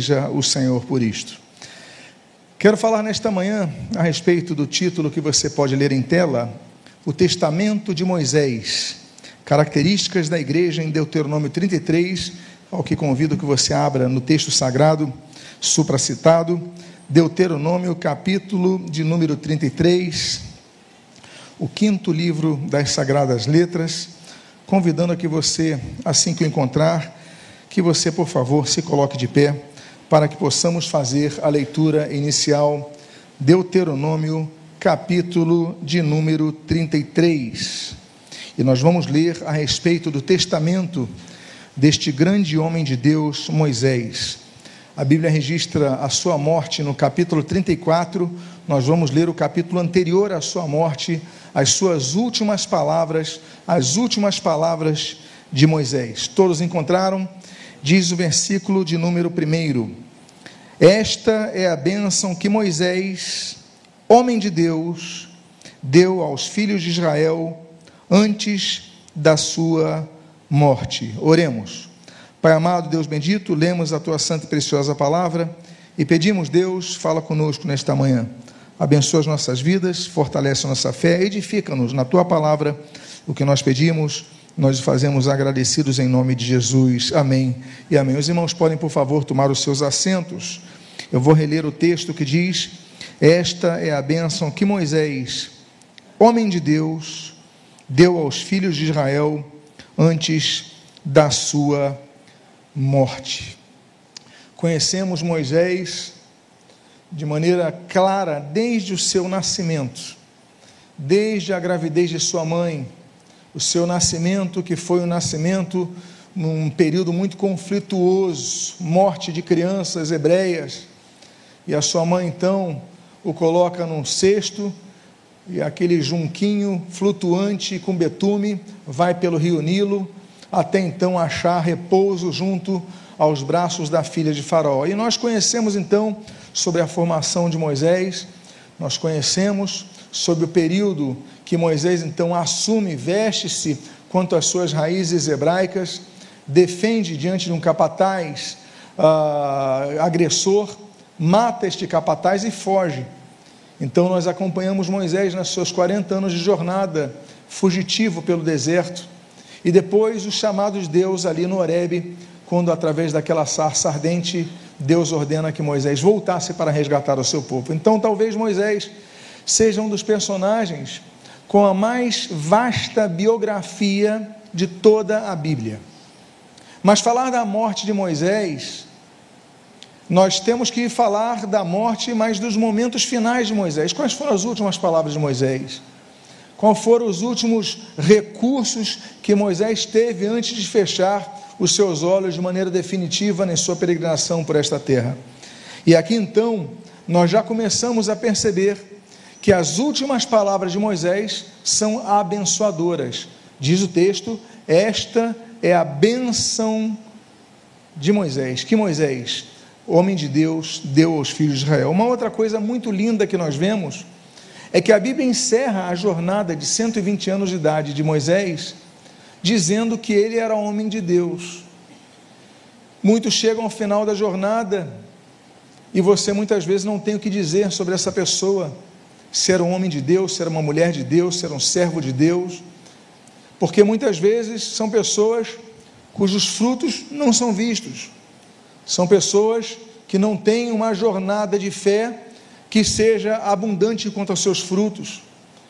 seja o Senhor por isto. Quero falar nesta manhã a respeito do título que você pode ler em tela, O Testamento de Moisés, características da igreja em Deuteronômio 33, ao que convido que você abra no texto sagrado supracitado, Deuteronômio, capítulo de número 33, o quinto livro das Sagradas Letras, convidando a que você, assim que o encontrar, que você, por favor, se coloque de pé para que possamos fazer a leitura inicial, Deuteronômio, capítulo de número 33. E nós vamos ler a respeito do testamento deste grande homem de Deus, Moisés. A Bíblia registra a sua morte no capítulo 34. Nós vamos ler o capítulo anterior à sua morte, as suas últimas palavras, as últimas palavras de Moisés. Todos encontraram? diz o versículo de número 1. Esta é a bênção que Moisés, homem de Deus, deu aos filhos de Israel antes da sua morte. Oremos. Pai amado, Deus bendito, lemos a tua santa e preciosa palavra e pedimos, Deus, fala conosco nesta manhã. Abençoa as nossas vidas, fortalece a nossa fé, edifica-nos na tua palavra o que nós pedimos nós fazemos agradecidos em nome de Jesus. Amém e amém. Os irmãos podem, por favor, tomar os seus assentos. Eu vou reler o texto que diz: Esta é a bênção que Moisés, homem de Deus, deu aos filhos de Israel antes da sua morte. Conhecemos Moisés de maneira clara desde o seu nascimento, desde a gravidez de sua mãe o seu nascimento, que foi um nascimento num período muito conflituoso, morte de crianças hebreias, e a sua mãe então o coloca num cesto, e aquele junquinho flutuante com betume vai pelo rio Nilo, até então achar repouso junto aos braços da filha de Faraó. E nós conhecemos então sobre a formação de Moisés, nós conhecemos sobre o período que Moisés então assume, veste-se quanto às suas raízes hebraicas, defende diante de um capataz uh, agressor, mata este capataz e foge. Então nós acompanhamos Moisés nos seus 40 anos de jornada, fugitivo pelo deserto, e depois o chamado de Deus ali no Horebe, quando através daquela sarça ardente, Deus ordena que Moisés voltasse para resgatar o seu povo. Então talvez Moisés seja um dos personagens com a mais vasta biografia de toda a Bíblia. Mas falar da morte de Moisés, nós temos que falar da morte, mas dos momentos finais de Moisés. Quais foram as últimas palavras de Moisés? Quais foram os últimos recursos que Moisés teve antes de fechar os seus olhos de maneira definitiva na sua peregrinação por esta terra? E aqui então, nós já começamos a perceber que as últimas palavras de Moisés são abençoadoras. Diz o texto: esta é a benção de Moisés, que Moisés, homem de Deus, deu aos filhos de Israel. Uma outra coisa muito linda que nós vemos é que a Bíblia encerra a jornada de 120 anos de idade de Moisés, dizendo que ele era homem de Deus. Muitos chegam ao final da jornada e você muitas vezes não tem o que dizer sobre essa pessoa ser um homem de Deus, ser uma mulher de Deus, ser um servo de Deus, porque muitas vezes são pessoas cujos frutos não são vistos, são pessoas que não têm uma jornada de fé que seja abundante quanto aos seus frutos,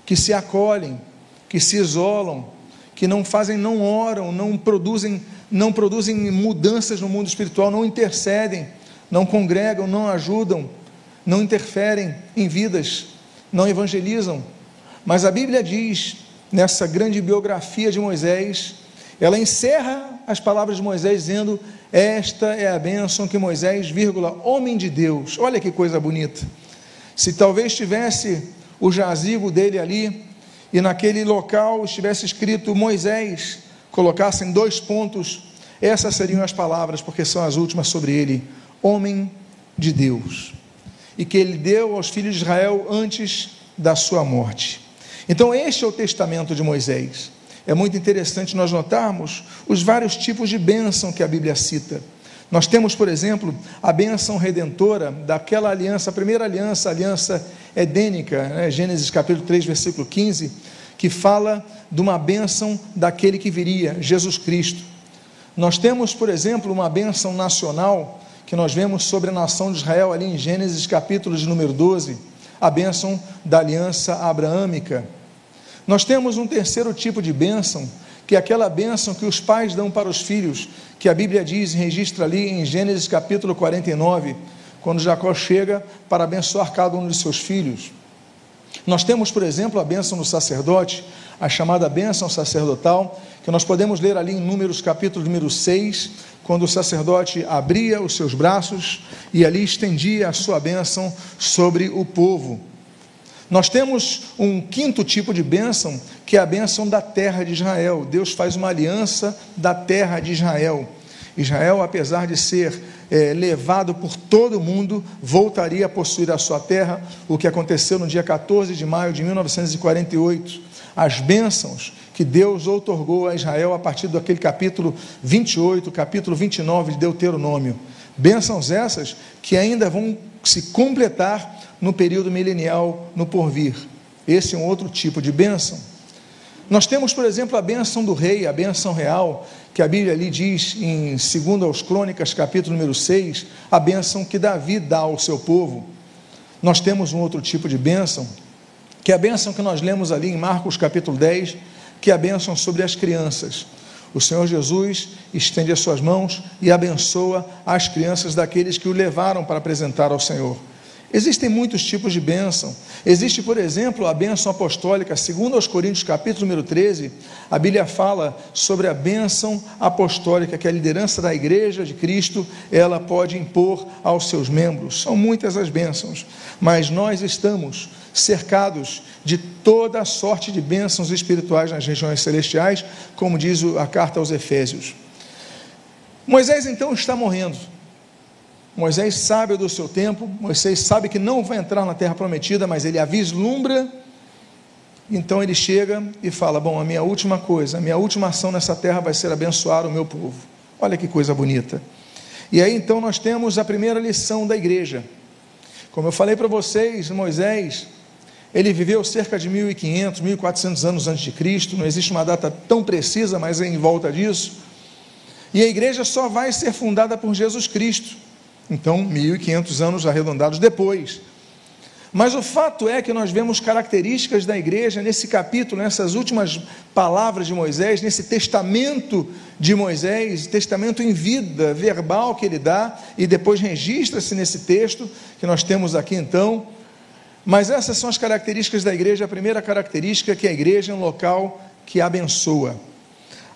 que se acolhem, que se isolam, que não fazem, não oram, não produzem, não produzem mudanças no mundo espiritual, não intercedem, não congregam, não ajudam, não interferem em vidas não evangelizam. Mas a Bíblia diz, nessa grande biografia de Moisés, ela encerra as palavras de Moisés dizendo: Esta é a bênção que Moisés, vírgula, homem de Deus. Olha que coisa bonita. Se talvez tivesse o jazigo dele ali e naquele local estivesse escrito Moisés, colocassem dois pontos, essas seriam as palavras, porque são as últimas sobre ele: homem de Deus e que ele deu aos filhos de Israel antes da sua morte. Então, este é o testamento de Moisés. É muito interessante nós notarmos os vários tipos de bênção que a Bíblia cita. Nós temos, por exemplo, a bênção redentora daquela aliança, a primeira aliança, a aliança edênica, né? Gênesis capítulo 3, versículo 15, que fala de uma bênção daquele que viria, Jesus Cristo. Nós temos, por exemplo, uma bênção nacional que nós vemos sobre a nação de Israel ali em Gênesis capítulo de número 12, a bênção da aliança abraâmica. Nós temos um terceiro tipo de bênção, que é aquela bênção que os pais dão para os filhos, que a Bíblia diz, registra ali em Gênesis capítulo 49, quando Jacó chega para abençoar cada um de seus filhos. Nós temos, por exemplo, a bênção do sacerdote, a chamada bênção sacerdotal, que nós podemos ler ali em Números capítulo número 6, quando o sacerdote abria os seus braços e ali estendia a sua bênção sobre o povo. Nós temos um quinto tipo de bênção, que é a bênção da terra de Israel. Deus faz uma aliança da terra de Israel. Israel, apesar de ser é, levado por todo mundo, voltaria a possuir a sua terra, o que aconteceu no dia 14 de maio de 1948. As bênçãos que Deus outorgou a Israel a partir daquele capítulo 28, capítulo 29 de Deuteronômio. Bênçãos essas que ainda vão se completar no período milenial no porvir. Esse é um outro tipo de bênção. Nós temos, por exemplo, a bênção do rei, a bênção real, que a Bíblia ali diz em 2 aos Crônicas, capítulo número 6, a bênção que Davi dá ao seu povo. Nós temos um outro tipo de bênção, que é a bênção que nós lemos ali em Marcos capítulo 10, que a bênção sobre as crianças. O Senhor Jesus estende as suas mãos e abençoa as crianças daqueles que o levaram para apresentar ao Senhor. Existem muitos tipos de bênção. Existe, por exemplo, a bênção apostólica, segundo aos Coríntios, capítulo número 13, a Bíblia fala sobre a bênção apostólica que a liderança da igreja de Cristo, ela pode impor aos seus membros. São muitas as bênçãos, mas nós estamos cercados de toda a sorte de bênçãos espirituais nas regiões celestiais, como diz a carta aos Efésios. Moisés então está morrendo. Moisés sabe do seu tempo, Moisés sabe que não vai entrar na terra prometida, mas ele a vislumbra. Então ele chega e fala: Bom, a minha última coisa, a minha última ação nessa terra vai ser abençoar o meu povo. Olha que coisa bonita. E aí então nós temos a primeira lição da igreja. Como eu falei para vocês, Moisés, ele viveu cerca de 1500, 1400 anos antes de Cristo, não existe uma data tão precisa, mas é em volta disso. E a igreja só vai ser fundada por Jesus Cristo. Então, 1500 anos arredondados depois. Mas o fato é que nós vemos características da igreja nesse capítulo, nessas últimas palavras de Moisés, nesse testamento de Moisés, testamento em vida, verbal que ele dá, e depois registra-se nesse texto que nós temos aqui então. Mas essas são as características da igreja. A primeira característica é que a igreja é um local que abençoa.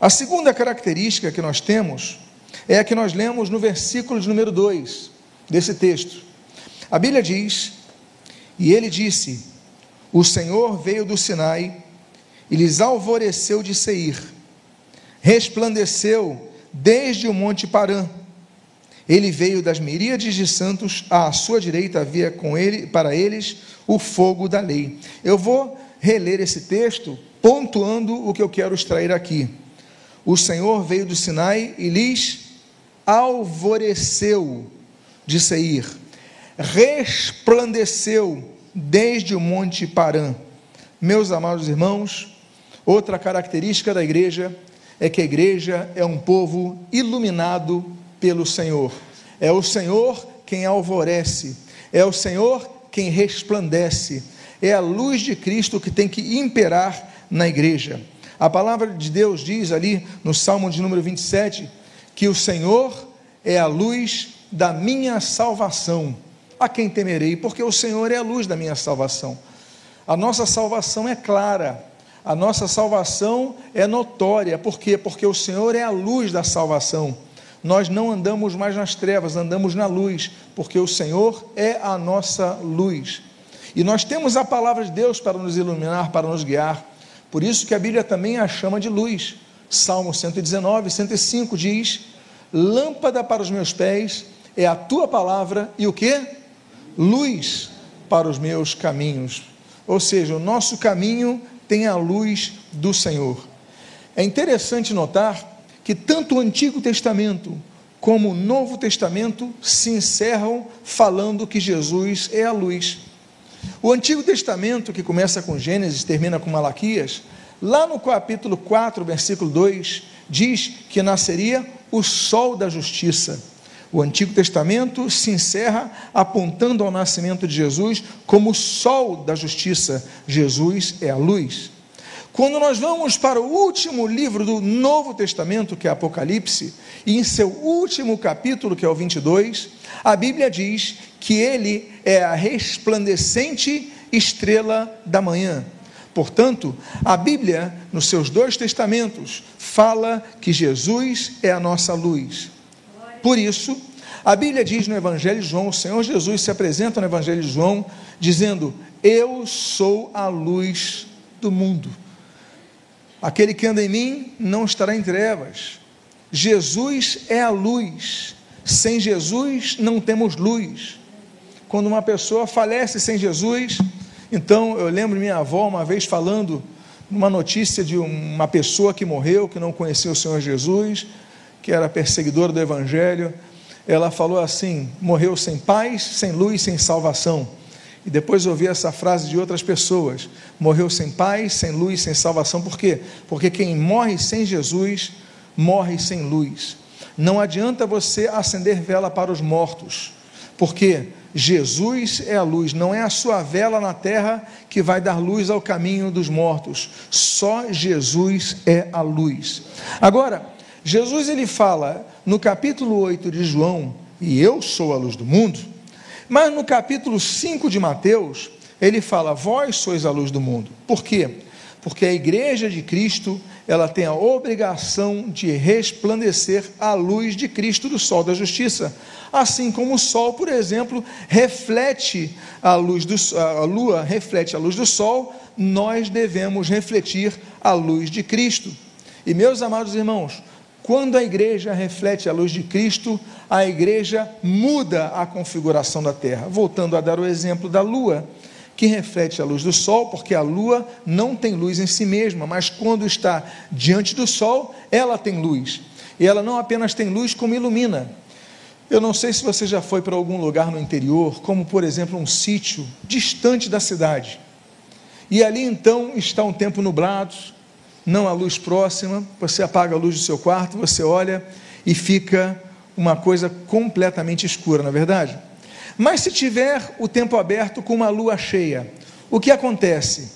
A segunda característica que nós temos é a que nós lemos no versículo de número 2 desse texto. A Bíblia diz: E ele disse: O Senhor veio do Sinai e lhes alvoreceu de Seir, resplandeceu desde o monte Parã. Ele veio das miríades de santos, à sua direita havia com ele para eles o fogo da lei. Eu vou reler esse texto pontuando o que eu quero extrair aqui. O Senhor veio do Sinai e lhes alvoreceu de Seir, resplandeceu desde o monte Parã. Meus amados irmãos, outra característica da igreja é que a igreja é um povo iluminado pelo Senhor. É o Senhor quem alvorece, é o Senhor quem resplandece, é a luz de Cristo que tem que imperar na igreja. A palavra de Deus diz ali no Salmo de número 27 que o Senhor é a luz da minha salvação. A quem temerei? Porque o Senhor é a luz da minha salvação. A nossa salvação é clara, a nossa salvação é notória. Por quê? Porque o Senhor é a luz da salvação. Nós não andamos mais nas trevas, andamos na luz, porque o Senhor é a nossa luz. E nós temos a palavra de Deus para nos iluminar, para nos guiar. Por isso que a Bíblia também a chama de luz. Salmo 119, 105 diz: Lâmpada para os meus pés é a tua palavra e o que? Luz para os meus caminhos. Ou seja, o nosso caminho tem a luz do Senhor. É interessante notar que tanto o Antigo Testamento como o Novo Testamento se encerram falando que Jesus é a luz. O Antigo Testamento, que começa com Gênesis, termina com Malaquias, lá no capítulo 4, versículo 2, diz que nasceria o sol da justiça. O Antigo Testamento se encerra apontando ao nascimento de Jesus como o sol da justiça. Jesus é a luz. Quando nós vamos para o último livro do Novo Testamento, que é Apocalipse, e em seu último capítulo, que é o 22, a Bíblia diz que ele é a resplandecente estrela da manhã. Portanto, a Bíblia, nos seus dois testamentos, fala que Jesus é a nossa luz. Por isso, a Bíblia diz no Evangelho de João, o Senhor Jesus se apresenta no Evangelho de João, dizendo: Eu sou a luz do mundo. Aquele que anda em mim não estará em trevas. Jesus é a luz. Sem Jesus não temos luz. Quando uma pessoa falece sem Jesus, então eu lembro minha avó uma vez falando numa notícia de uma pessoa que morreu, que não conhecia o Senhor Jesus, que era perseguidora do Evangelho. Ela falou assim: morreu sem paz, sem luz, sem salvação. E depois ouvi essa frase de outras pessoas: morreu sem paz, sem luz, sem salvação. Por quê? Porque quem morre sem Jesus, morre sem luz. Não adianta você acender vela para os mortos, porque Jesus é a luz, não é a sua vela na terra que vai dar luz ao caminho dos mortos. Só Jesus é a luz. Agora, Jesus ele fala no capítulo 8 de João, e eu sou a luz do mundo. Mas no capítulo 5 de Mateus, ele fala: Vós sois a luz do mundo. Por quê? Porque a igreja de Cristo, ela tem a obrigação de resplandecer a luz de Cristo do sol da justiça. Assim como o sol, por exemplo, reflete a luz do a lua reflete a luz do sol, nós devemos refletir a luz de Cristo. E meus amados irmãos, quando a igreja reflete a luz de Cristo, a igreja muda a configuração da terra. Voltando a dar o exemplo da lua, que reflete a luz do sol, porque a lua não tem luz em si mesma, mas quando está diante do sol, ela tem luz. E ela não apenas tem luz, como ilumina. Eu não sei se você já foi para algum lugar no interior, como por exemplo um sítio distante da cidade. E ali então está um tempo nublado, não a luz próxima, você apaga a luz do seu quarto, você olha e fica uma coisa completamente escura, na é verdade? Mas se tiver o tempo aberto com uma lua cheia, o que acontece?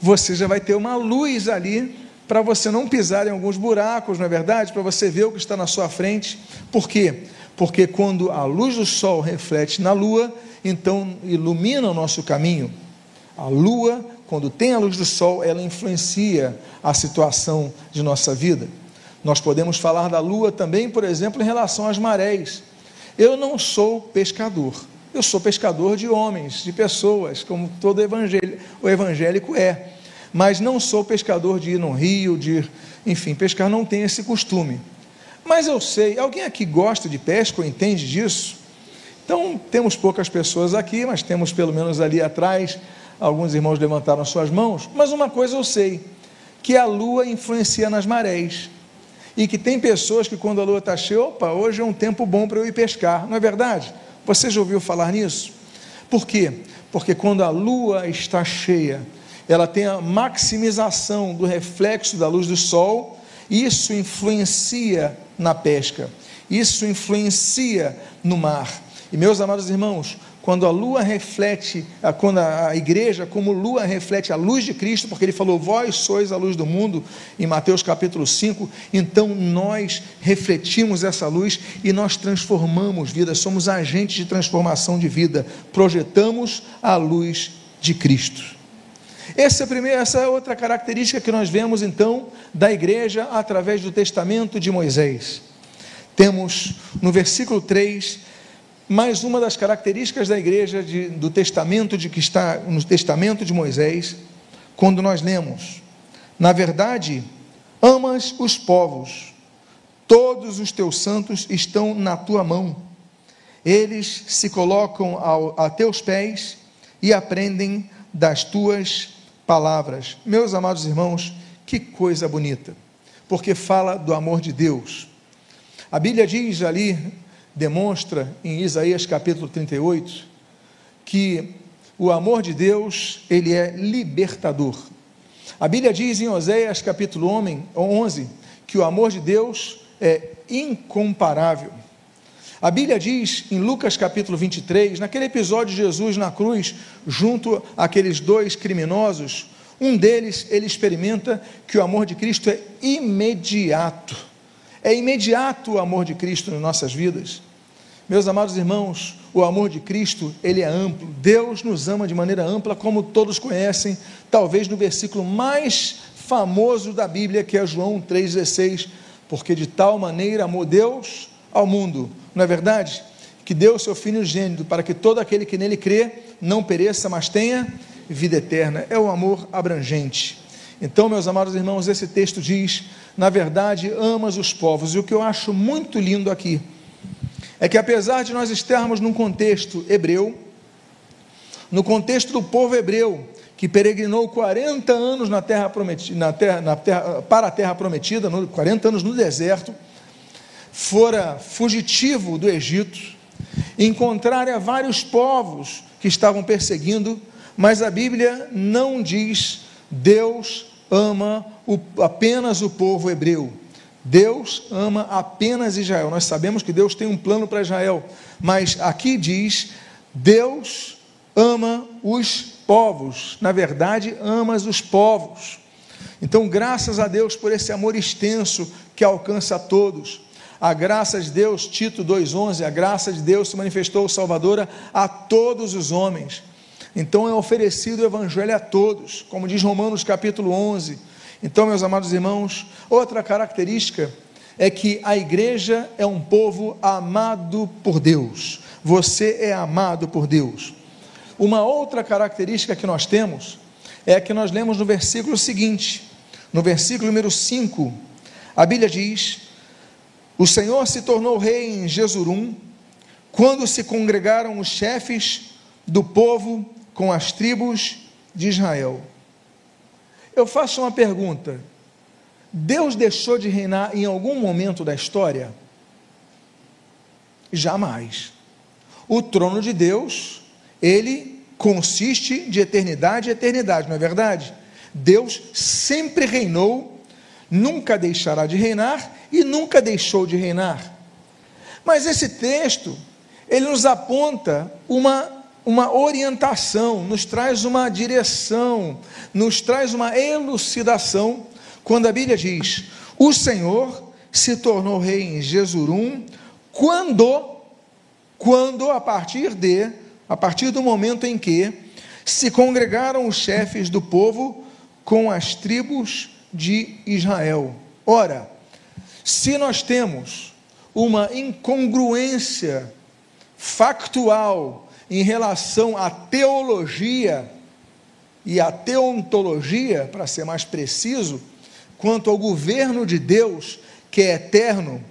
Você já vai ter uma luz ali para você não pisar em alguns buracos, não é verdade? Para você ver o que está na sua frente. Por quê? Porque quando a luz do sol reflete na lua, então ilumina o nosso caminho. A lua quando tem a luz do sol, ela influencia a situação de nossa vida. Nós podemos falar da lua também, por exemplo, em relação às marés. Eu não sou pescador, eu sou pescador de homens, de pessoas, como todo evangélico, o evangélico é. Mas não sou pescador de ir no rio, de ir, enfim, pescar não tem esse costume. Mas eu sei, alguém aqui gosta de pesca ou entende disso? Então, temos poucas pessoas aqui, mas temos pelo menos ali atrás alguns irmãos levantaram suas mãos, mas uma coisa eu sei, que a lua influencia nas marés. E que tem pessoas que quando a lua está cheia, opa, hoje é um tempo bom para eu ir pescar, não é verdade? Você já ouviu falar nisso? Por quê? Porque quando a lua está cheia, ela tem a maximização do reflexo da luz do sol, isso influencia na pesca, isso influencia no mar. E meus amados irmãos, quando a lua reflete, quando a igreja, como lua, reflete a luz de Cristo, porque ele falou: Vós sois a luz do mundo, em Mateus capítulo 5, então nós refletimos essa luz e nós transformamos vida, somos agentes de transformação de vida, projetamos a luz de Cristo. Essa é, primeira, essa é outra característica que nós vemos então da igreja através do testamento de Moisés. Temos no versículo 3 mas uma das características da igreja de, do testamento de que está no testamento de Moisés, quando nós lemos, na verdade, amas os povos, todos os teus santos estão na tua mão. Eles se colocam ao, a teus pés e aprendem das tuas palavras. Meus amados irmãos, que coisa bonita, porque fala do amor de Deus. A Bíblia diz ali, demonstra em Isaías capítulo 38, que o amor de Deus, ele é libertador. A Bíblia diz em Oséias capítulo 11 que o amor de Deus é incomparável. A Bíblia diz em Lucas capítulo 23, naquele episódio de Jesus na cruz, junto àqueles dois criminosos, um deles ele experimenta que o amor de Cristo é imediato. É imediato o amor de Cristo nas nossas vidas. Meus amados irmãos, o amor de Cristo, ele é amplo. Deus nos ama de maneira ampla, como todos conhecem, talvez no versículo mais famoso da Bíblia, que é João 3:16, porque de tal maneira amou Deus ao mundo, não é verdade? Que deu o seu filho gênito para que todo aquele que nele crê não pereça, mas tenha vida eterna. É o amor abrangente. Então, meus amados irmãos, esse texto diz: na verdade, amas os povos. E o que eu acho muito lindo aqui é que, apesar de nós estarmos num contexto hebreu, no contexto do povo hebreu, que peregrinou 40 anos na terra prometida, na terra, na terra, para a terra prometida, 40 anos no deserto, fora fugitivo do Egito, encontrara vários povos que estavam perseguindo, mas a Bíblia não diz Deus ama o, apenas o povo hebreu. Deus ama apenas Israel. Nós sabemos que Deus tem um plano para Israel, mas aqui diz Deus ama os povos. Na verdade, amas os povos. Então, graças a Deus por esse amor extenso que alcança a todos. A graça de Deus, Tito 2,11, a graça de Deus se manifestou salvadora a todos os homens. Então é oferecido o Evangelho a todos, como diz Romanos capítulo 11. Então, meus amados irmãos, outra característica é que a igreja é um povo amado por Deus. Você é amado por Deus. Uma outra característica que nós temos é a que nós lemos no versículo seguinte, no versículo número 5. A Bíblia diz: o Senhor se tornou rei em Jesurum, quando se congregaram os chefes do povo com as tribos de Israel. Eu faço uma pergunta: Deus deixou de reinar em algum momento da história? Jamais. O trono de Deus, ele consiste de eternidade a eternidade, não é verdade? Deus sempre reinou nunca deixará de reinar e nunca deixou de reinar. Mas esse texto, ele nos aponta uma, uma orientação, nos traz uma direção, nos traz uma elucidação, quando a Bíblia diz: O Senhor se tornou rei em Jesurum, quando, quando a partir de, a partir do momento em que se congregaram os chefes do povo com as tribos de Israel. Ora, se nós temos uma incongruência factual em relação à teologia e à teontologia, para ser mais preciso, quanto ao governo de Deus, que é eterno,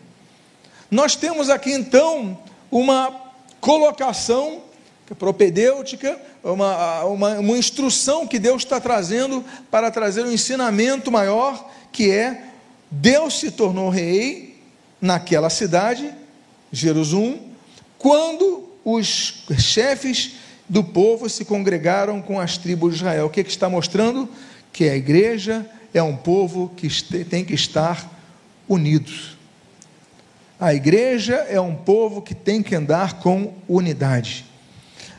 nós temos aqui então uma colocação é propedêutica, uma, uma, uma instrução que Deus está trazendo para trazer um ensinamento maior, que é Deus se tornou rei naquela cidade, Jerusalém, quando os chefes do povo se congregaram com as tribos de Israel. O que, que está mostrando? Que a igreja é um povo que tem que estar unidos. A igreja é um povo que tem que andar com unidade.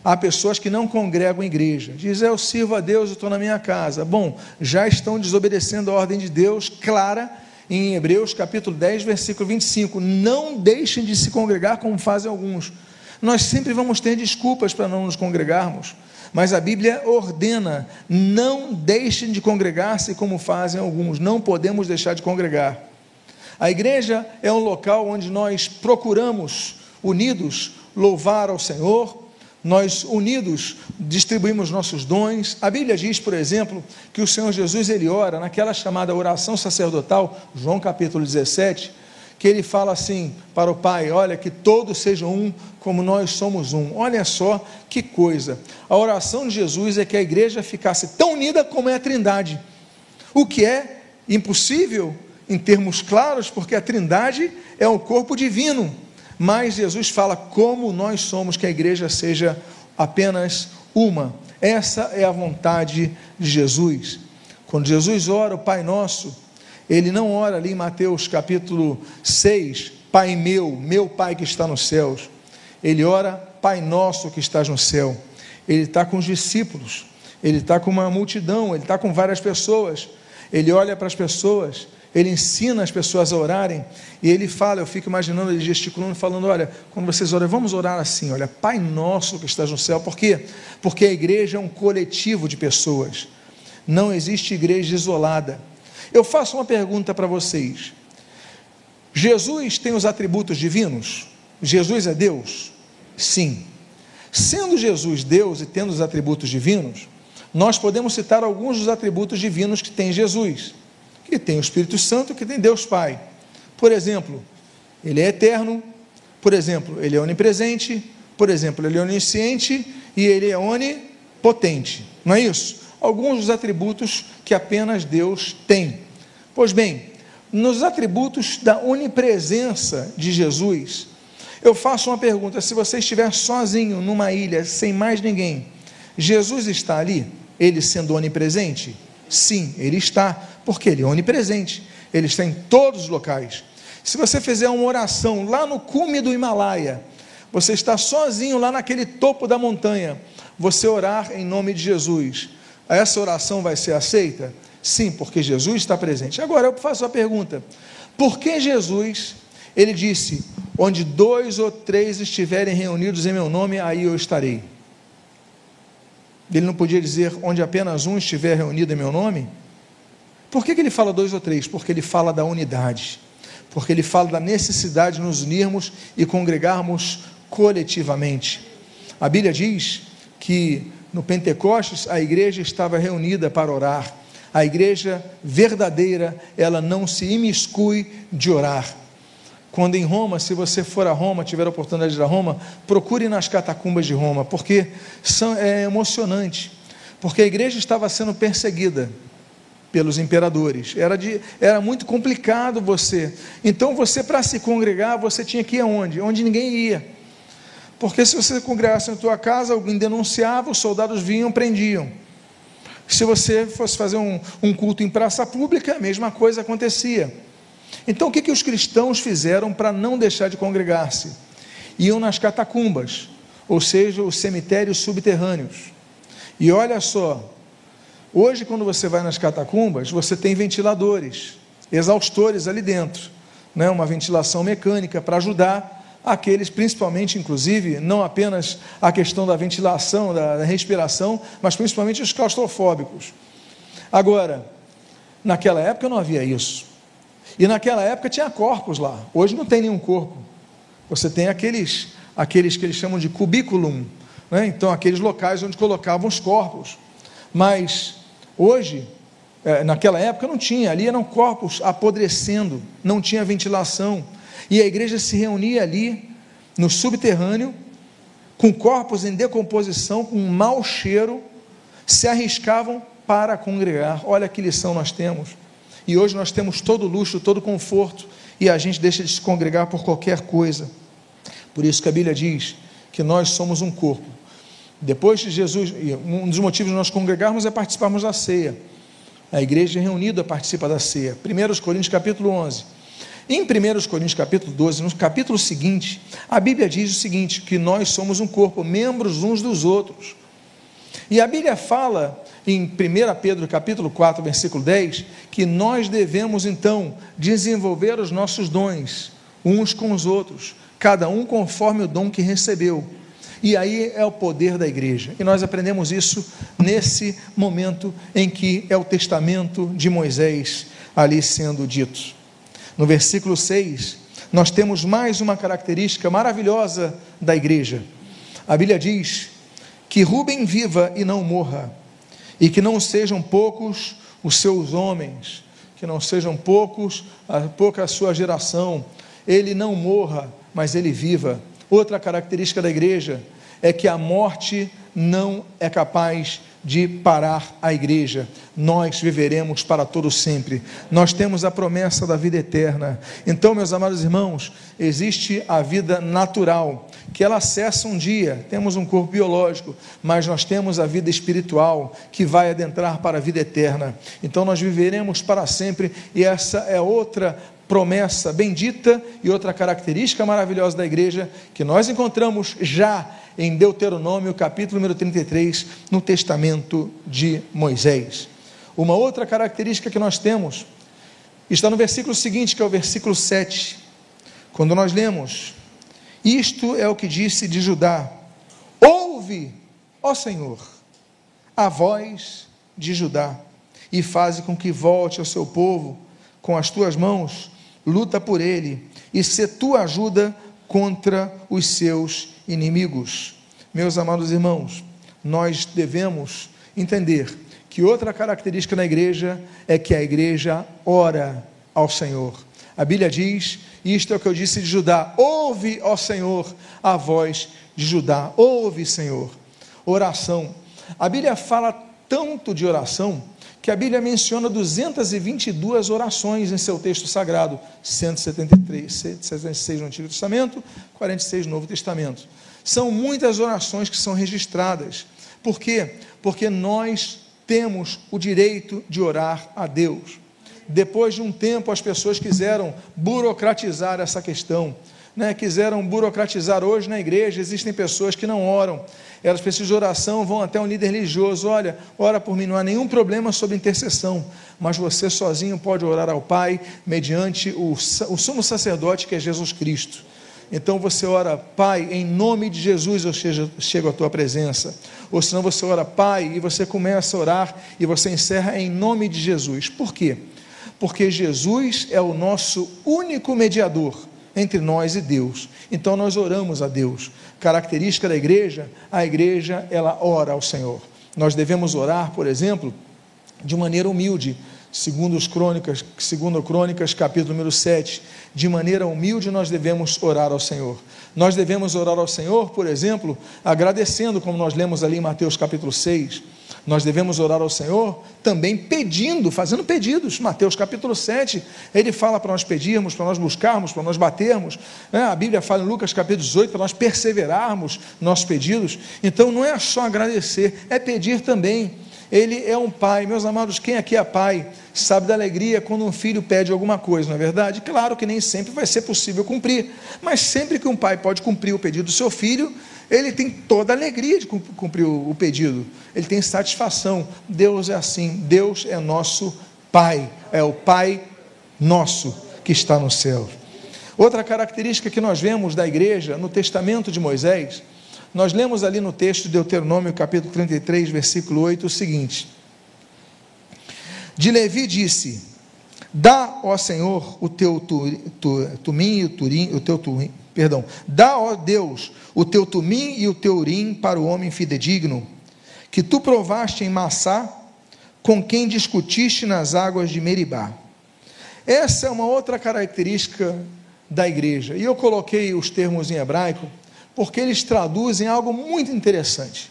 Há pessoas que não congregam igreja. Diz, eu sirvo a Deus, eu estou na minha casa. Bom, já estão desobedecendo a ordem de Deus, clara, em Hebreus capítulo 10, versículo 25. Não deixem de se congregar como fazem alguns. Nós sempre vamos ter desculpas para não nos congregarmos. Mas a Bíblia ordena: não deixem de congregar-se como fazem alguns. Não podemos deixar de congregar. A igreja é um local onde nós procuramos, unidos, louvar ao Senhor, nós unidos distribuímos nossos dons. A Bíblia diz, por exemplo, que o Senhor Jesus ele ora naquela chamada oração sacerdotal, João capítulo 17, que ele fala assim para o Pai: Olha, que todos sejam um, como nós somos um. Olha só que coisa. A oração de Jesus é que a igreja ficasse tão unida como é a Trindade, o que é impossível em termos claros, porque a Trindade é o corpo divino. Mas Jesus fala como nós somos que a igreja seja apenas uma. Essa é a vontade de Jesus. Quando Jesus ora o Pai Nosso, ele não ora ali em Mateus capítulo 6, Pai meu, meu Pai que está nos céus. Ele ora, Pai Nosso que estás no céu. Ele está com os discípulos, ele está com uma multidão, ele está com várias pessoas. Ele olha para as pessoas ele ensina as pessoas a orarem e ele fala, eu fico imaginando ele gesticulando, falando: Olha, quando vocês oram, vamos orar assim, olha, Pai nosso que estás no céu, por quê? Porque a igreja é um coletivo de pessoas, não existe igreja isolada. Eu faço uma pergunta para vocês: Jesus tem os atributos divinos? Jesus é Deus? Sim. Sendo Jesus Deus e tendo os atributos divinos, nós podemos citar alguns dos atributos divinos que tem Jesus que tem o Espírito Santo, que tem Deus Pai. Por exemplo, ele é eterno, por exemplo, ele é onipresente, por exemplo, ele é onisciente e ele é onipotente. Não é isso? Alguns dos atributos que apenas Deus tem. Pois bem, nos atributos da onipresença de Jesus, eu faço uma pergunta: se você estiver sozinho numa ilha, sem mais ninguém, Jesus está ali? Ele sendo onipresente? Sim, ele está porque Ele é onipresente, Ele está em todos os locais. Se você fizer uma oração lá no cume do Himalaia, você está sozinho lá naquele topo da montanha, você orar em nome de Jesus, essa oração vai ser aceita? Sim, porque Jesus está presente. Agora eu faço a pergunta: por que Jesus, ele disse, onde dois ou três estiverem reunidos em meu nome, aí eu estarei? Ele não podia dizer onde apenas um estiver reunido em meu nome? Por que, que ele fala dois ou três? Porque ele fala da unidade, porque ele fala da necessidade de nos unirmos e congregarmos coletivamente. A Bíblia diz que no Pentecostes a igreja estava reunida para orar. A igreja verdadeira, ela não se imiscui de orar. Quando em Roma, se você for a Roma, tiver a oportunidade de ir a Roma, procure nas catacumbas de Roma, porque são, é emocionante. Porque a igreja estava sendo perseguida, pelos imperadores. Era, de, era muito complicado você. Então, você, para se congregar, você tinha que ir aonde? Onde ninguém ia. Porque se você congregasse na tua casa, alguém denunciava, os soldados vinham, prendiam. Se você fosse fazer um, um culto em praça pública, a mesma coisa acontecia. Então, o que, que os cristãos fizeram para não deixar de congregar-se? Iam nas catacumbas, ou seja, os cemitérios subterrâneos. E olha só, Hoje, quando você vai nas catacumbas, você tem ventiladores, exaustores ali dentro, né? uma ventilação mecânica para ajudar aqueles, principalmente, inclusive, não apenas a questão da ventilação, da respiração, mas principalmente os claustrofóbicos. Agora, naquela época não havia isso. E naquela época tinha corpos lá. Hoje não tem nenhum corpo. Você tem aqueles, aqueles que eles chamam de cubículum, né? então aqueles locais onde colocavam os corpos. Mas Hoje, é, naquela época não tinha, ali eram corpos apodrecendo, não tinha ventilação. E a igreja se reunia ali, no subterrâneo, com corpos em decomposição, com um mau cheiro, se arriscavam para congregar. Olha que lição nós temos. E hoje nós temos todo o luxo, todo conforto, e a gente deixa de se congregar por qualquer coisa. Por isso que a Bíblia diz que nós somos um corpo depois de Jesus, um dos motivos de nós congregarmos é participarmos da ceia. A igreja reunida participa da ceia. 1 Coríntios capítulo 11. Em 1 Coríntios capítulo 12, no capítulo seguinte, a Bíblia diz o seguinte: que nós somos um corpo, membros uns dos outros. E a Bíblia fala em 1 Pedro capítulo 4, versículo 10, que nós devemos então desenvolver os nossos dons uns com os outros, cada um conforme o dom que recebeu e aí é o poder da igreja. E nós aprendemos isso nesse momento em que é o testamento de Moisés ali sendo dito. No versículo 6, nós temos mais uma característica maravilhosa da igreja. A Bíblia diz que Rubem viva e não morra, e que não sejam poucos os seus homens, que não sejam poucos, a pouca a sua geração, ele não morra, mas ele viva Outra característica da igreja é que a morte não é capaz de parar a igreja. Nós viveremos para todo sempre. Nós temos a promessa da vida eterna. Então, meus amados irmãos, existe a vida natural, que ela cessa um dia. Temos um corpo biológico, mas nós temos a vida espiritual, que vai adentrar para a vida eterna. Então, nós viveremos para sempre, e essa é outra promessa bendita e outra característica maravilhosa da igreja que nós encontramos já em Deuteronômio, capítulo número 33, no testamento de Moisés. Uma outra característica que nós temos está no versículo seguinte, que é o versículo 7, quando nós lemos: Isto é o que disse de Judá: Ouve, ó Senhor, a voz de Judá, e faze com que volte ao seu povo com as tuas mãos, luta por ele, e se tua ajuda contra os seus inimigos. Meus amados irmãos, nós devemos entender que outra característica na igreja é que a igreja ora ao Senhor. A Bíblia diz, isto é o que eu disse de Judá: ouve, ó Senhor, a voz de Judá, ouve, Senhor. Oração. A Bíblia fala tanto de oração que a Bíblia menciona 222 orações em seu texto sagrado, 173, 176 no Antigo Testamento, 46 no Novo Testamento. São muitas orações que são registradas. Por quê? Porque nós temos o direito de orar a Deus. Depois de um tempo, as pessoas quiseram burocratizar essa questão. Né, quiseram burocratizar hoje na igreja, existem pessoas que não oram, elas precisam de oração, vão até um líder religioso, olha, ora por mim, não há nenhum problema sobre intercessão, mas você sozinho pode orar ao Pai mediante o, o sumo sacerdote que é Jesus Cristo. Então você ora, Pai, em nome de Jesus eu chego à tua presença. Ou senão você ora, Pai, e você começa a orar e você encerra em nome de Jesus. Por quê? Porque Jesus é o nosso único mediador entre nós e Deus. Então nós oramos a Deus. Característica da igreja, a igreja ela ora ao Senhor. Nós devemos orar, por exemplo, de maneira humilde segundo os Crônicas, segundo Crônicas, capítulo número 7, de maneira humilde nós devemos orar ao Senhor. Nós devemos orar ao Senhor, por exemplo, agradecendo, como nós lemos ali em Mateus capítulo 6. Nós devemos orar ao Senhor também pedindo, fazendo pedidos. Mateus capítulo 7, ele fala para nós pedirmos, para nós buscarmos, para nós batermos. Né? A Bíblia fala em Lucas capítulo 18 para nós perseverarmos nossos pedidos. Então não é só agradecer, é pedir também. Ele é um pai. Meus amados, quem aqui é pai sabe da alegria quando um filho pede alguma coisa, não é verdade? Claro que nem sempre vai ser possível cumprir, mas sempre que um pai pode cumprir o pedido do seu filho, ele tem toda a alegria de cumprir o pedido, ele tem satisfação. Deus é assim, Deus é nosso Pai, é o Pai nosso que está no céu. Outra característica que nós vemos da igreja no testamento de Moisés nós lemos ali no texto de Deuteronômio, capítulo 33, versículo 8, o seguinte: De Levi disse: Dá, ó Senhor, o teu tu, tu, tumim e o turim, o teu turim, perdão, dá, ó Deus, o teu tumim e o teu urim para o homem fidedigno, que tu provaste em Massá, com quem discutiste nas águas de Meribá. Essa é uma outra característica da igreja. E eu coloquei os termos em hebraico porque eles traduzem algo muito interessante.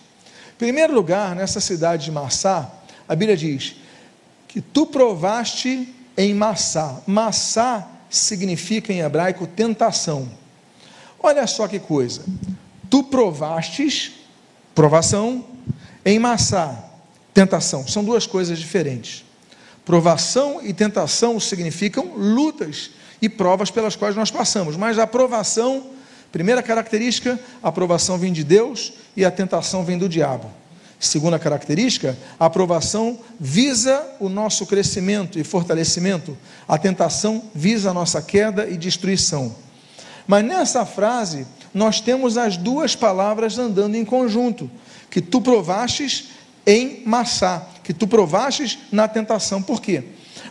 Em primeiro lugar, nessa cidade de Massá, a Bíblia diz que tu provaste em Massá. Massá significa em hebraico tentação. Olha só que coisa. Tu provastes, provação, em Massá, tentação. São duas coisas diferentes. Provação e tentação significam lutas e provas pelas quais nós passamos, mas a provação Primeira característica, a aprovação vem de Deus e a tentação vem do diabo. Segunda característica, a aprovação visa o nosso crescimento e fortalecimento, a tentação visa a nossa queda e destruição. Mas nessa frase, nós temos as duas palavras andando em conjunto, que tu provastes em Massá, que tu provastes na tentação. Por quê?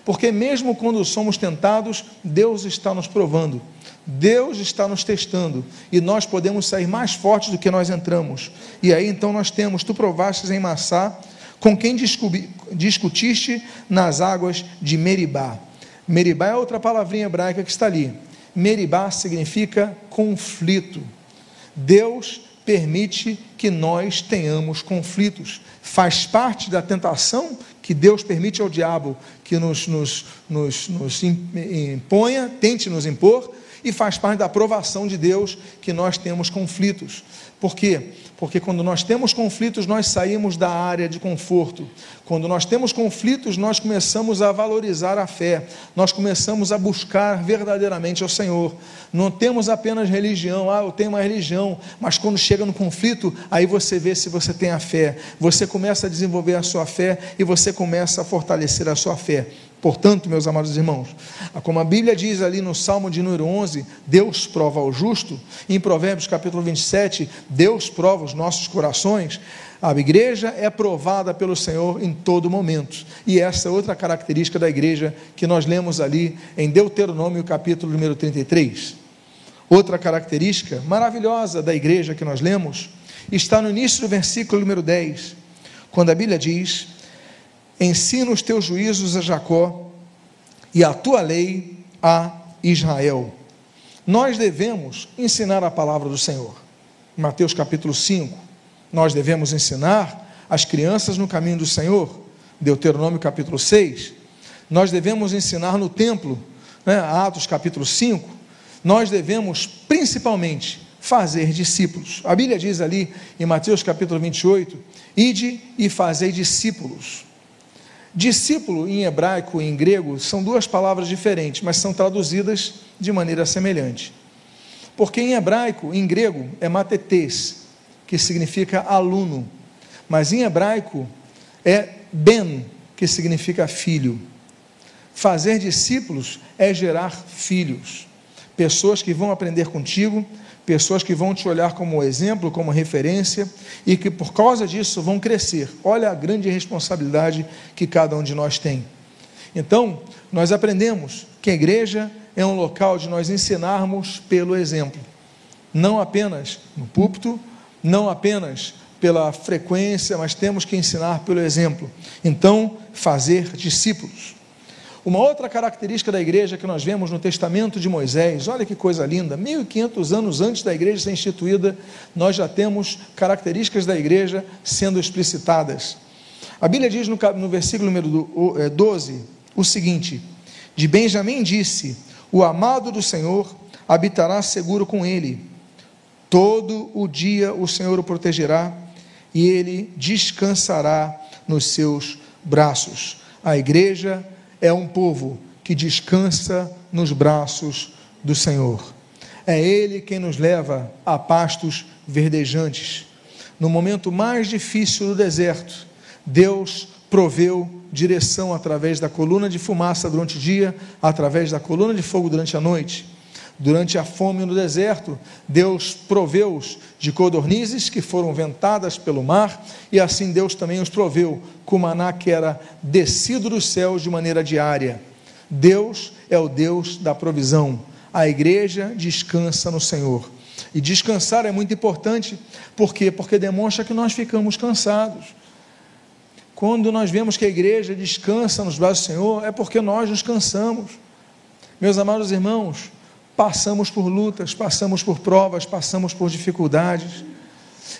Porque mesmo quando somos tentados, Deus está nos provando. Deus está nos testando e nós podemos sair mais fortes do que nós entramos. E aí então nós temos: Tu provastes em Massá, com quem discutiste nas águas de Meribá. Meribá é outra palavrinha hebraica que está ali. Meribá significa conflito. Deus permite que nós tenhamos conflitos. Faz parte da tentação que Deus permite ao diabo que nos, nos, nos, nos imponha, tente nos impor, e faz parte da aprovação de Deus que nós temos conflitos. Por quê? Porque quando nós temos conflitos, nós saímos da área de conforto. Quando nós temos conflitos, nós começamos a valorizar a fé, nós começamos a buscar verdadeiramente ao Senhor. Não temos apenas religião, ah, eu tenho uma religião, mas quando chega no conflito, aí você vê se você tem a fé. Você começa a desenvolver a sua fé e você começa a fortalecer a sua fé. Portanto, meus amados irmãos, como a Bíblia diz ali no Salmo de número 11, Deus prova o justo, em Provérbios capítulo 27, Deus prova os nossos corações. A igreja é provada pelo Senhor em todo momento. E essa é outra característica da igreja que nós lemos ali em Deuteronômio capítulo número 33. Outra característica maravilhosa da igreja que nós lemos está no início do versículo número 10, quando a Bíblia diz: Ensina os teus juízos a Jacó e a tua lei a Israel. Nós devemos ensinar a palavra do Senhor. Mateus capítulo 5. Nós devemos ensinar as crianças no caminho do Senhor. Deuteronômio capítulo 6. Nós devemos ensinar no templo, né? Atos capítulo 5. Nós devemos principalmente fazer discípulos. A Bíblia diz ali em Mateus capítulo 28: Ide e fazei discípulos. Discípulo em hebraico e em grego são duas palavras diferentes, mas são traduzidas de maneira semelhante. Porque em hebraico, em grego, é matetes, que significa aluno, mas em hebraico é ben, que significa filho. Fazer discípulos é gerar filhos, pessoas que vão aprender contigo, pessoas que vão te olhar como exemplo, como referência e que por causa disso vão crescer. Olha a grande responsabilidade que cada um de nós tem. Então, nós aprendemos que a igreja é um local de nós ensinarmos pelo exemplo, não apenas no púlpito, não apenas pela frequência, mas temos que ensinar pelo exemplo. Então, fazer discípulos. Uma outra característica da igreja que nós vemos no testamento de Moisés, olha que coisa linda, 1500 anos antes da igreja ser instituída, nós já temos características da igreja sendo explicitadas. A Bíblia diz no, no versículo número 12 é, o seguinte: De Benjamim disse: O amado do Senhor habitará seguro com ele. Todo o dia o Senhor o protegerá e ele descansará nos seus braços. A igreja é um povo que descansa nos braços do Senhor. É Ele quem nos leva a pastos verdejantes. No momento mais difícil do deserto, Deus proveu direção através da coluna de fumaça durante o dia, através da coluna de fogo durante a noite. Durante a fome no deserto, Deus proveu-os de codornizes que foram ventadas pelo mar, e assim Deus também os proveu com maná que era descido dos céus de maneira diária. Deus é o Deus da provisão. A igreja descansa no Senhor. E descansar é muito importante, por quê? Porque demonstra que nós ficamos cansados. Quando nós vemos que a igreja descansa nos braços do Senhor, é porque nós nos cansamos. Meus amados irmãos, Passamos por lutas, passamos por provas, passamos por dificuldades.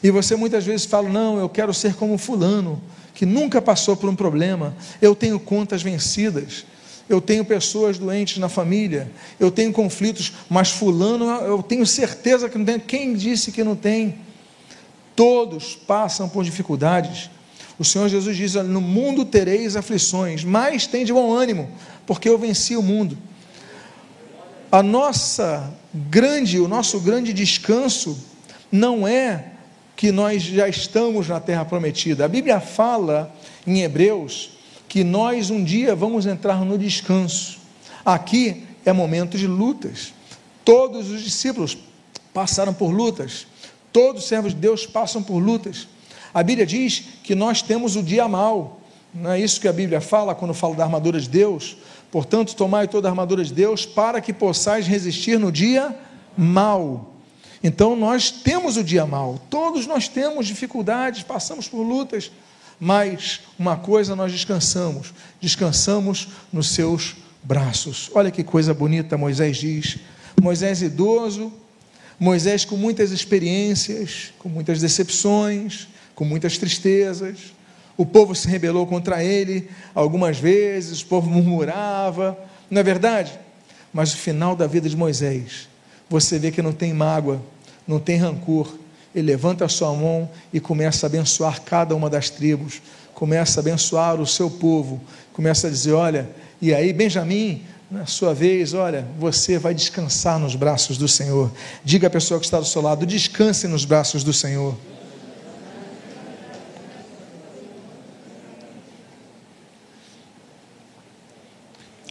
E você muitas vezes fala: Não, eu quero ser como Fulano, que nunca passou por um problema. Eu tenho contas vencidas. Eu tenho pessoas doentes na família. Eu tenho conflitos. Mas Fulano, eu tenho certeza que não tem. Quem disse que não tem? Todos passam por dificuldades. O Senhor Jesus diz: No mundo tereis aflições, mas tem de bom ânimo, porque eu venci o mundo a nossa grande, o nosso grande descanso não é que nós já estamos na terra prometida. A Bíblia fala em Hebreus que nós um dia vamos entrar no descanso. Aqui é momento de lutas. Todos os discípulos passaram por lutas. Todos os servos de Deus passam por lutas. A Bíblia diz que nós temos o dia mal. Não é isso que a Bíblia fala quando fala da armadura de Deus? Portanto, tomai toda a armadura de Deus para que possais resistir no dia mal. Então, nós temos o dia mal, todos nós temos dificuldades, passamos por lutas, mas uma coisa nós descansamos, descansamos nos seus braços. Olha que coisa bonita Moisés diz. Moisés idoso, Moisés com muitas experiências, com muitas decepções, com muitas tristezas. O povo se rebelou contra ele algumas vezes, o povo murmurava, não é verdade? Mas o final da vida de Moisés, você vê que não tem mágoa, não tem rancor. Ele levanta a sua mão e começa a abençoar cada uma das tribos, começa a abençoar o seu povo, começa a dizer: olha, e aí Benjamim, na sua vez, olha, você vai descansar nos braços do Senhor. Diga à pessoa que está do seu lado: descanse nos braços do Senhor.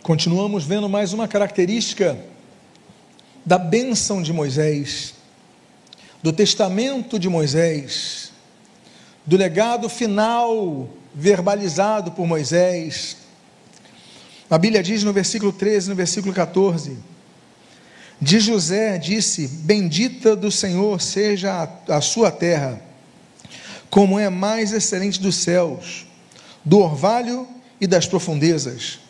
Continuamos vendo mais uma característica da bênção de Moisés, do testamento de Moisés, do legado final verbalizado por Moisés. A Bíblia diz no versículo 13, no versículo 14: De José disse: Bendita do Senhor seja a, a sua terra, como é mais excelente dos céus, do orvalho e das profundezas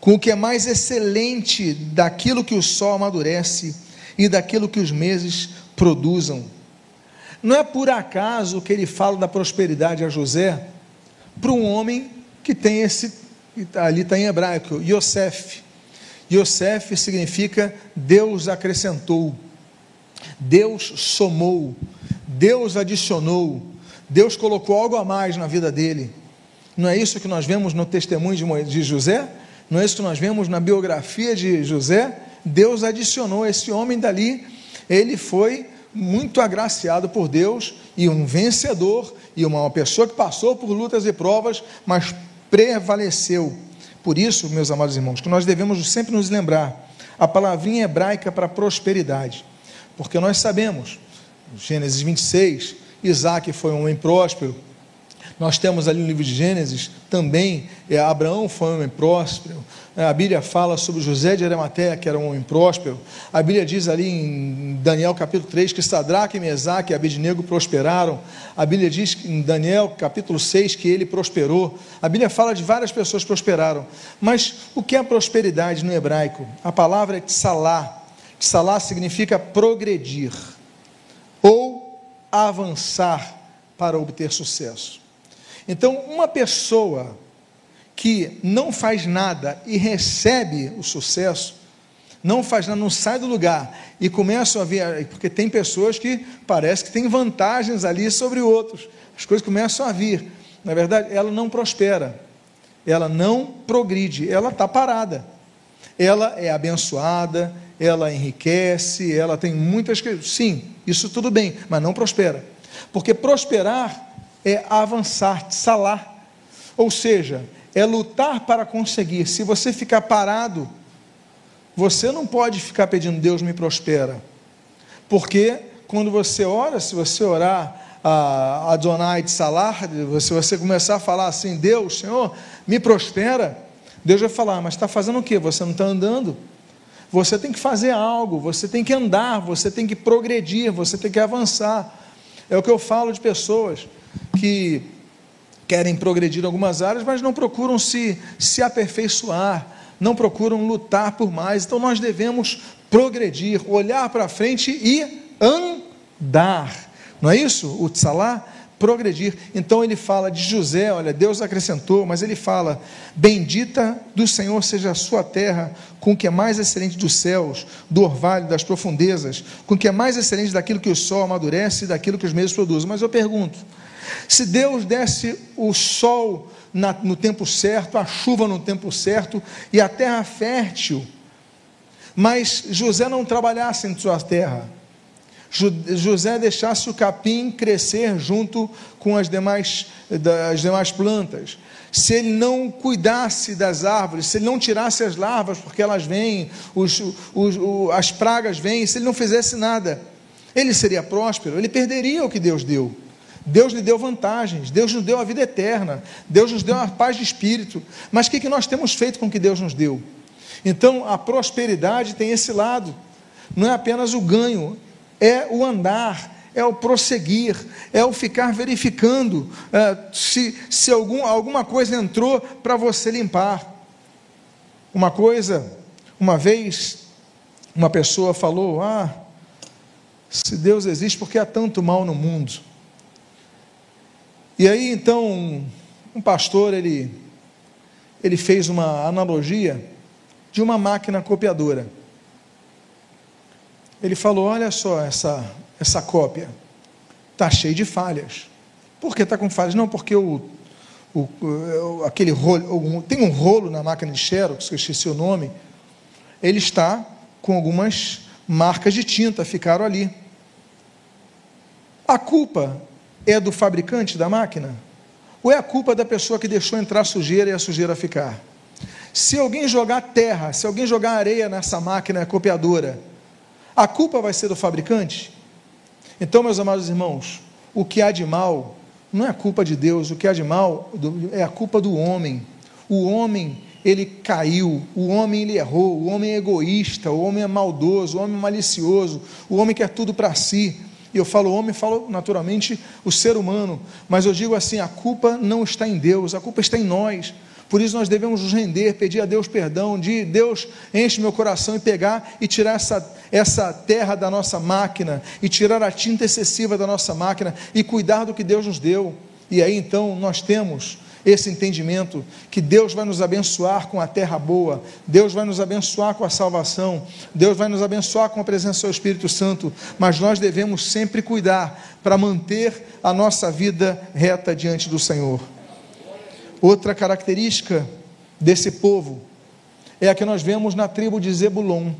com o que é mais excelente daquilo que o sol amadurece e daquilo que os meses produzam. Não é por acaso que ele fala da prosperidade a José para um homem que tem esse, ali está em hebraico, Yosef. Yosef significa Deus acrescentou, Deus somou, Deus adicionou, Deus colocou algo a mais na vida dele. Não é isso que nós vemos no testemunho de José? Não é isso que nós vemos na biografia de José? Deus adicionou esse homem dali, ele foi muito agraciado por Deus e um vencedor e uma pessoa que passou por lutas e provas, mas prevaleceu. Por isso, meus amados irmãos, que nós devemos sempre nos lembrar a palavrinha hebraica para prosperidade, porque nós sabemos, Gênesis 26, Isaac foi um homem próspero, nós temos ali no livro de Gênesis também, é, Abraão foi um homem próspero. É, a Bíblia fala sobre José de Arimateia, que era um homem próspero. A Bíblia diz ali em Daniel capítulo 3 que Sadraque, Mesaque e Abednego prosperaram. A Bíblia diz em Daniel capítulo 6 que ele prosperou. A Bíblia fala de várias pessoas prosperaram. Mas o que é prosperidade no hebraico? A palavra é tsalá. Tsalá significa progredir ou avançar para obter sucesso. Então, uma pessoa que não faz nada e recebe o sucesso, não faz nada, não sai do lugar e começa a ver, porque tem pessoas que parece que têm vantagens ali sobre outros, as coisas começam a vir. Na verdade, ela não prospera, ela não progride, ela está parada. Ela é abençoada, ela enriquece, ela tem muitas coisas. Sim, isso tudo bem, mas não prospera. Porque prosperar é avançar, salar. Ou seja, é lutar para conseguir. Se você ficar parado, você não pode ficar pedindo Deus me prospera. Porque quando você ora, se você orar a Adonai de Salar, se você começar a falar assim, Deus, Senhor, me prospera, Deus vai falar, mas está fazendo o que? Você não está andando. Você tem que fazer algo, você tem que andar, você tem que progredir, você tem que avançar. É o que eu falo de pessoas que querem progredir em algumas áreas, mas não procuram se, se aperfeiçoar, não procuram lutar por mais. Então nós devemos progredir, olhar para frente e andar. Não é isso? O tsalá? Progredir. Então ele fala de José, olha, Deus acrescentou, mas ele fala: Bendita do Senhor seja a sua terra, com o que é mais excelente dos céus, do orvalho, das profundezas, com o que é mais excelente daquilo que o sol amadurece e daquilo que os meses produzem. Mas eu pergunto: se Deus desse o sol na, no tempo certo, a chuva no tempo certo e a terra fértil, mas José não trabalhasse em sua terra, José deixasse o capim crescer junto com as demais, das demais plantas, se ele não cuidasse das árvores, se ele não tirasse as larvas, porque elas vêm, os, os, os, as pragas vêm, se ele não fizesse nada, ele seria próspero, ele perderia o que Deus deu. Deus lhe deu vantagens, Deus nos deu a vida eterna, Deus nos deu a paz de espírito. Mas o que, que nós temos feito com o que Deus nos deu? Então, a prosperidade tem esse lado, não é apenas o ganho, é o andar, é o prosseguir, é o ficar verificando é, se, se algum, alguma coisa entrou para você limpar. Uma coisa, uma vez, uma pessoa falou: Ah, Se Deus existe, por que há tanto mal no mundo? E aí então, um pastor, ele, ele fez uma analogia de uma máquina copiadora. Ele falou: Olha só essa, essa cópia, está cheia de falhas. Por que está com falhas? Não, porque o, o, aquele rolo, tem um rolo na máquina de Xerox, que eu esqueci o nome, ele está com algumas marcas de tinta, ficaram ali. A culpa é do fabricante da máquina? Ou é a culpa da pessoa que deixou entrar sujeira e a sujeira ficar? Se alguém jogar terra, se alguém jogar areia nessa máquina copiadora, a culpa vai ser do fabricante? Então, meus amados irmãos, o que há de mal não é a culpa de Deus, o que há de mal é a culpa do homem. O homem, ele caiu, o homem ele errou, o homem é egoísta, o homem é maldoso, o homem é malicioso, o homem quer tudo para si. E eu falo homem, falo naturalmente o ser humano, mas eu digo assim: a culpa não está em Deus, a culpa está em nós. Por isso nós devemos nos render, pedir a Deus perdão, de Deus enche meu coração e pegar e tirar essa, essa terra da nossa máquina, e tirar a tinta excessiva da nossa máquina e cuidar do que Deus nos deu. E aí então nós temos esse entendimento que Deus vai nos abençoar com a terra boa, Deus vai nos abençoar com a salvação, Deus vai nos abençoar com a presença do Espírito Santo, mas nós devemos sempre cuidar para manter a nossa vida reta diante do Senhor. Outra característica desse povo é a que nós vemos na tribo de Zebulon.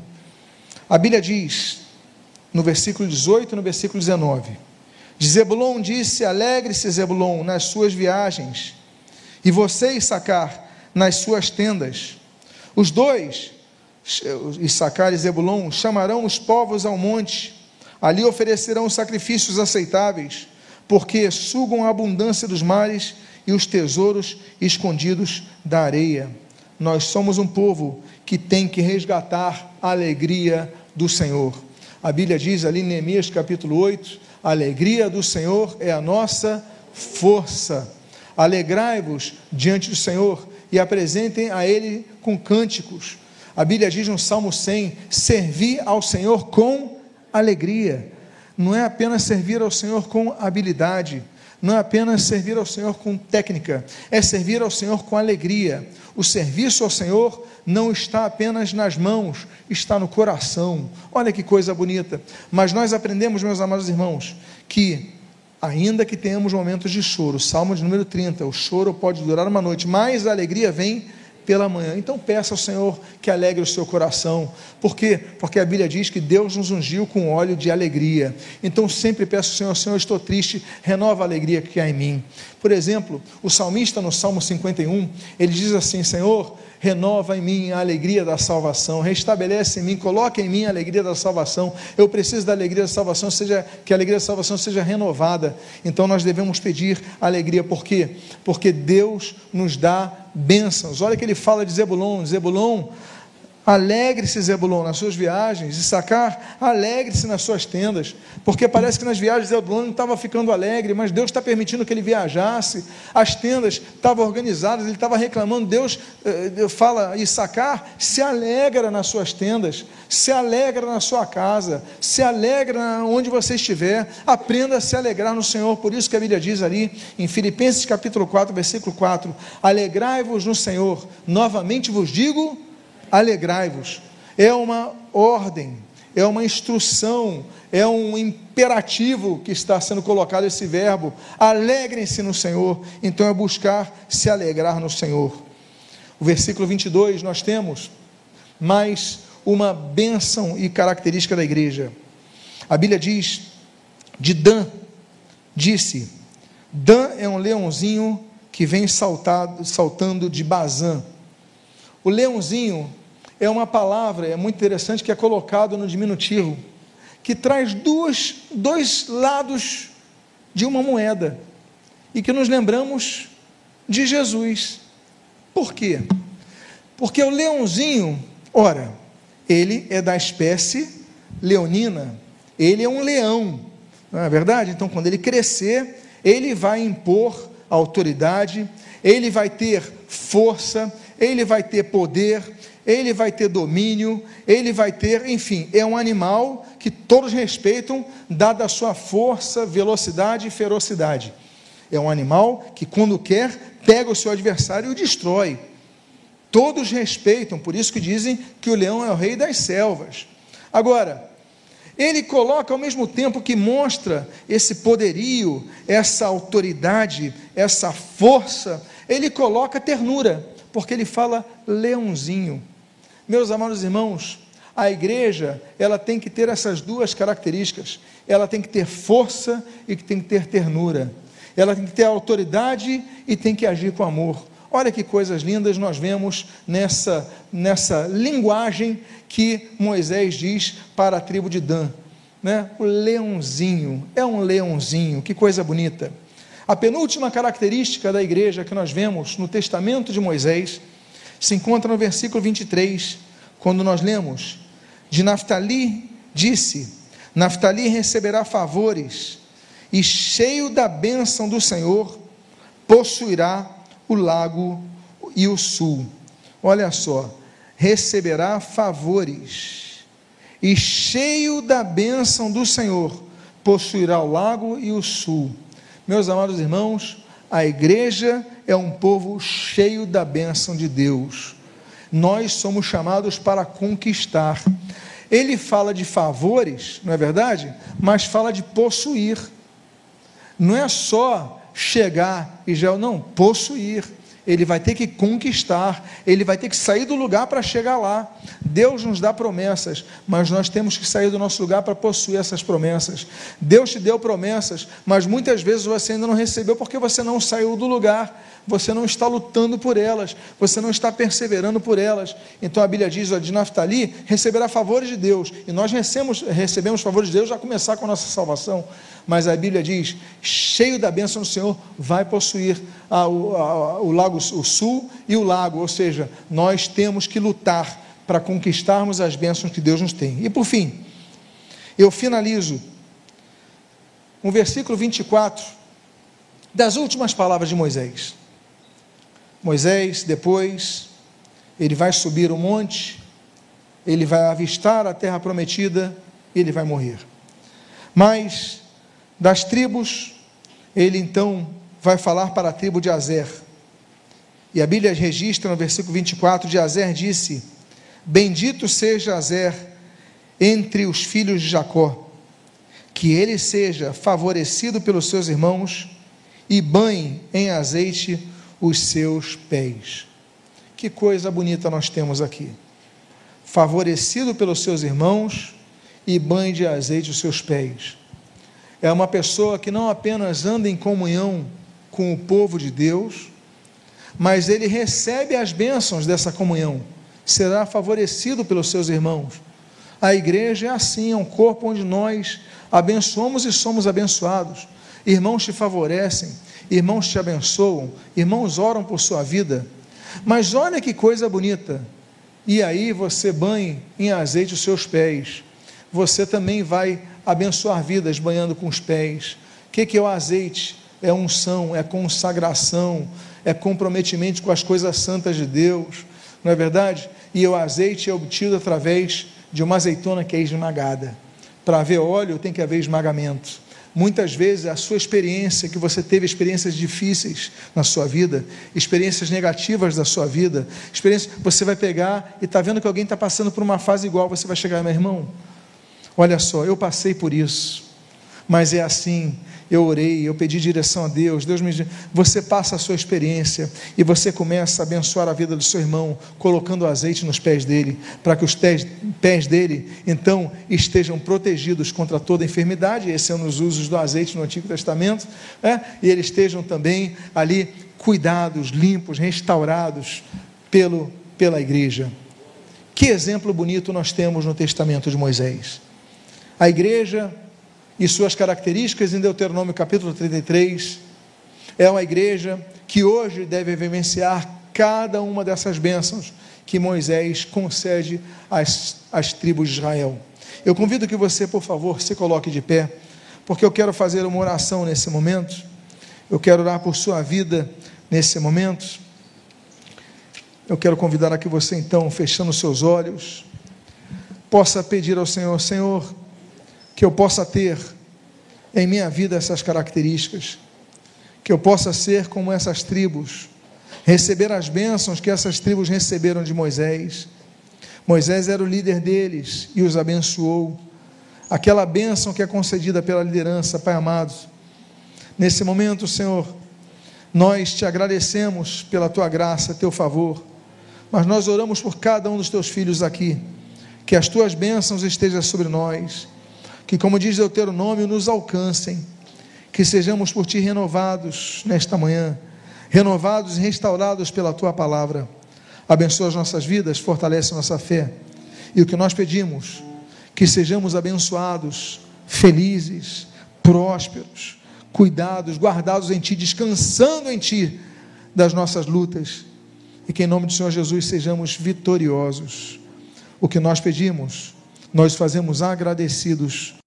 A Bíblia diz, no versículo 18 e no versículo 19: De Zebulon disse: Alegre-se, Zebulon, nas suas viagens, e você, sacar nas suas tendas. Os dois, Issacar e Zebulon, chamarão os povos ao monte, ali oferecerão sacrifícios aceitáveis, porque sugam a abundância dos mares e os tesouros escondidos da areia. Nós somos um povo que tem que resgatar a alegria do Senhor. A Bíblia diz ali em Neemias capítulo 8: a alegria do Senhor é a nossa força. Alegrai-vos diante do Senhor e apresentem a Ele com cânticos. A Bíblia diz no Salmo 100: servir ao Senhor com alegria. Não é apenas servir ao Senhor com habilidade, não é apenas servir ao Senhor com técnica, é servir ao Senhor com alegria. O serviço ao Senhor não está apenas nas mãos, está no coração. Olha que coisa bonita. Mas nós aprendemos, meus amados irmãos, que ainda que tenhamos momentos de choro, Salmo de número 30, o choro pode durar uma noite, mas a alegria vem pela manhã. Então peça ao Senhor que alegre o seu coração. Por quê? Porque a Bíblia diz que Deus nos ungiu com óleo de alegria. Então sempre peço ao Senhor, Senhor, estou triste, renova a alegria que há em mim. Por exemplo, o salmista no Salmo 51, ele diz assim: Senhor, renova em mim a alegria da salvação, restabelece em mim, coloca em mim a alegria da salvação. Eu preciso da alegria da salvação, seja que a alegria da salvação seja renovada. Então nós devemos pedir alegria, por quê? Porque Deus nos dá bênçãos. Olha que ele fala de Zebulon, Zebulon Alegre-se, Zebulon, nas suas viagens, e sacar, alegre-se nas suas tendas, porque parece que nas viagens Zebulon não estava ficando alegre, mas Deus está permitindo que ele viajasse, as tendas estavam organizadas, ele estava reclamando, Deus eh, fala, e sacar, se alegra nas suas tendas, se alegra na sua casa, se alegra onde você estiver, aprenda a se alegrar no Senhor, por isso que a Bíblia diz ali, em Filipenses capítulo 4, versículo 4, alegrai-vos no Senhor, novamente vos digo, alegrai-vos. É uma ordem, é uma instrução, é um imperativo que está sendo colocado esse verbo. Alegrem-se no Senhor. Então é buscar se alegrar no Senhor. O versículo 22 nós temos mais uma bênção e característica da igreja. A Bíblia diz: de Dan, disse: Dan é um leãozinho que vem saltado, saltando de Bazã. O leãozinho é uma palavra, é muito interessante, que é colocado no diminutivo, que traz duas, dois lados de uma moeda e que nos lembramos de Jesus. Por quê? Porque o leãozinho, ora, ele é da espécie leonina, ele é um leão, não é verdade? Então, quando ele crescer, ele vai impor autoridade, ele vai ter força, ele vai ter poder, ele vai ter domínio, ele vai ter, enfim, é um animal que todos respeitam, dada a sua força, velocidade e ferocidade. É um animal que, quando quer, pega o seu adversário e o destrói. Todos respeitam, por isso que dizem que o leão é o rei das selvas. Agora, ele coloca ao mesmo tempo que mostra esse poderio, essa autoridade, essa força, ele coloca ternura, porque ele fala leãozinho. Meus amados irmãos, a igreja, ela tem que ter essas duas características. Ela tem que ter força e tem que ter ternura. Ela tem que ter autoridade e tem que agir com amor. Olha que coisas lindas nós vemos nessa, nessa linguagem que Moisés diz para a tribo de Dan. Né? O leãozinho, é um leãozinho, que coisa bonita. A penúltima característica da igreja que nós vemos no testamento de Moisés se encontra no versículo 23, quando nós lemos: De Naftali disse: Naftali receberá favores, e cheio da bênção do Senhor, possuirá o lago e o sul. Olha só, receberá favores, e cheio da bênção do Senhor, possuirá o lago e o sul. Meus amados irmãos, a igreja é um povo cheio da bênção de Deus. Nós somos chamados para conquistar. Ele fala de favores, não é verdade? Mas fala de possuir. Não é só chegar e já não possuir. Ele vai ter que conquistar, ele vai ter que sair do lugar para chegar lá. Deus nos dá promessas, mas nós temos que sair do nosso lugar para possuir essas promessas. Deus te deu promessas, mas muitas vezes você ainda não recebeu porque você não saiu do lugar você não está lutando por elas, você não está perseverando por elas. Então a Bíblia diz: de Naftali receberá favores de Deus, e nós recebemos, recebemos favores de Deus a começar com a nossa salvação mas a Bíblia diz: cheio da bênção do Senhor, vai possuir a, o, a, o lago o sul e o lago, ou seja, nós temos que lutar para conquistarmos as bênçãos que Deus nos tem. E por fim, eu finalizo um versículo 24 das últimas palavras de Moisés. Moisés, depois, ele vai subir o monte, ele vai avistar a terra prometida, ele vai morrer. Mas das tribos, ele então vai falar para a tribo de Azer. E a Bíblia registra no versículo 24 de Azer disse: Bendito seja Azer entre os filhos de Jacó, que ele seja favorecido pelos seus irmãos e banhe em azeite os seus pés. Que coisa bonita nós temos aqui. Favorecido pelos seus irmãos e banhe de azeite os seus pés é uma pessoa que não apenas anda em comunhão com o povo de Deus, mas ele recebe as bênçãos dessa comunhão, será favorecido pelos seus irmãos. A igreja é assim, é um corpo onde nós abençoamos e somos abençoados. Irmãos te favorecem, irmãos te abençoam, irmãos oram por sua vida. Mas olha que coisa bonita. E aí você banhe em azeite os seus pés. Você também vai abençoar vidas banhando com os pés. O que, que é o azeite? É unção, é consagração, é comprometimento com as coisas santas de Deus, não é verdade? E o azeite é obtido através de uma azeitona que é esmagada. Para haver óleo tem que haver esmagamento. Muitas vezes a sua experiência, que você teve experiências difíceis na sua vida, experiências negativas da sua vida, experiência, você vai pegar e está vendo que alguém está passando por uma fase igual, você vai chegar, meu irmão, Olha só, eu passei por isso, mas é assim. Eu orei, eu pedi direção a Deus. Deus me você passa a sua experiência e você começa a abençoar a vida do seu irmão, colocando azeite nos pés dele, para que os pés, pés dele então estejam protegidos contra toda enfermidade. Esse é um dos usos do azeite no Antigo Testamento, né? e eles estejam também ali cuidados, limpos, restaurados pelo, pela igreja. Que exemplo bonito nós temos no Testamento de Moisés. A igreja e suas características em Deuteronômio capítulo 33 é uma igreja que hoje deve vivenciar cada uma dessas bênçãos que Moisés concede às, às tribos de Israel. Eu convido que você, por favor, se coloque de pé, porque eu quero fazer uma oração nesse momento. Eu quero orar por sua vida nesse momento. Eu quero convidar a que você, então, fechando seus olhos, possa pedir ao Senhor: Senhor, que eu possa ter em minha vida essas características, que eu possa ser como essas tribos, receber as bênçãos que essas tribos receberam de Moisés. Moisés era o líder deles e os abençoou. Aquela bênção que é concedida pela liderança, Pai amado. Nesse momento, Senhor, nós te agradecemos pela tua graça, teu favor, mas nós oramos por cada um dos teus filhos aqui, que as tuas bênçãos estejam sobre nós que, como diz Deuteronômio, nos alcancem, que sejamos por ti renovados nesta manhã, renovados e restaurados pela tua palavra. Abençoa as nossas vidas, fortalece nossa fé. E o que nós pedimos, que sejamos abençoados, felizes, prósperos, cuidados, guardados em ti, descansando em ti das nossas lutas. E que em nome do Senhor Jesus sejamos vitoriosos. O que nós pedimos, nós fazemos agradecidos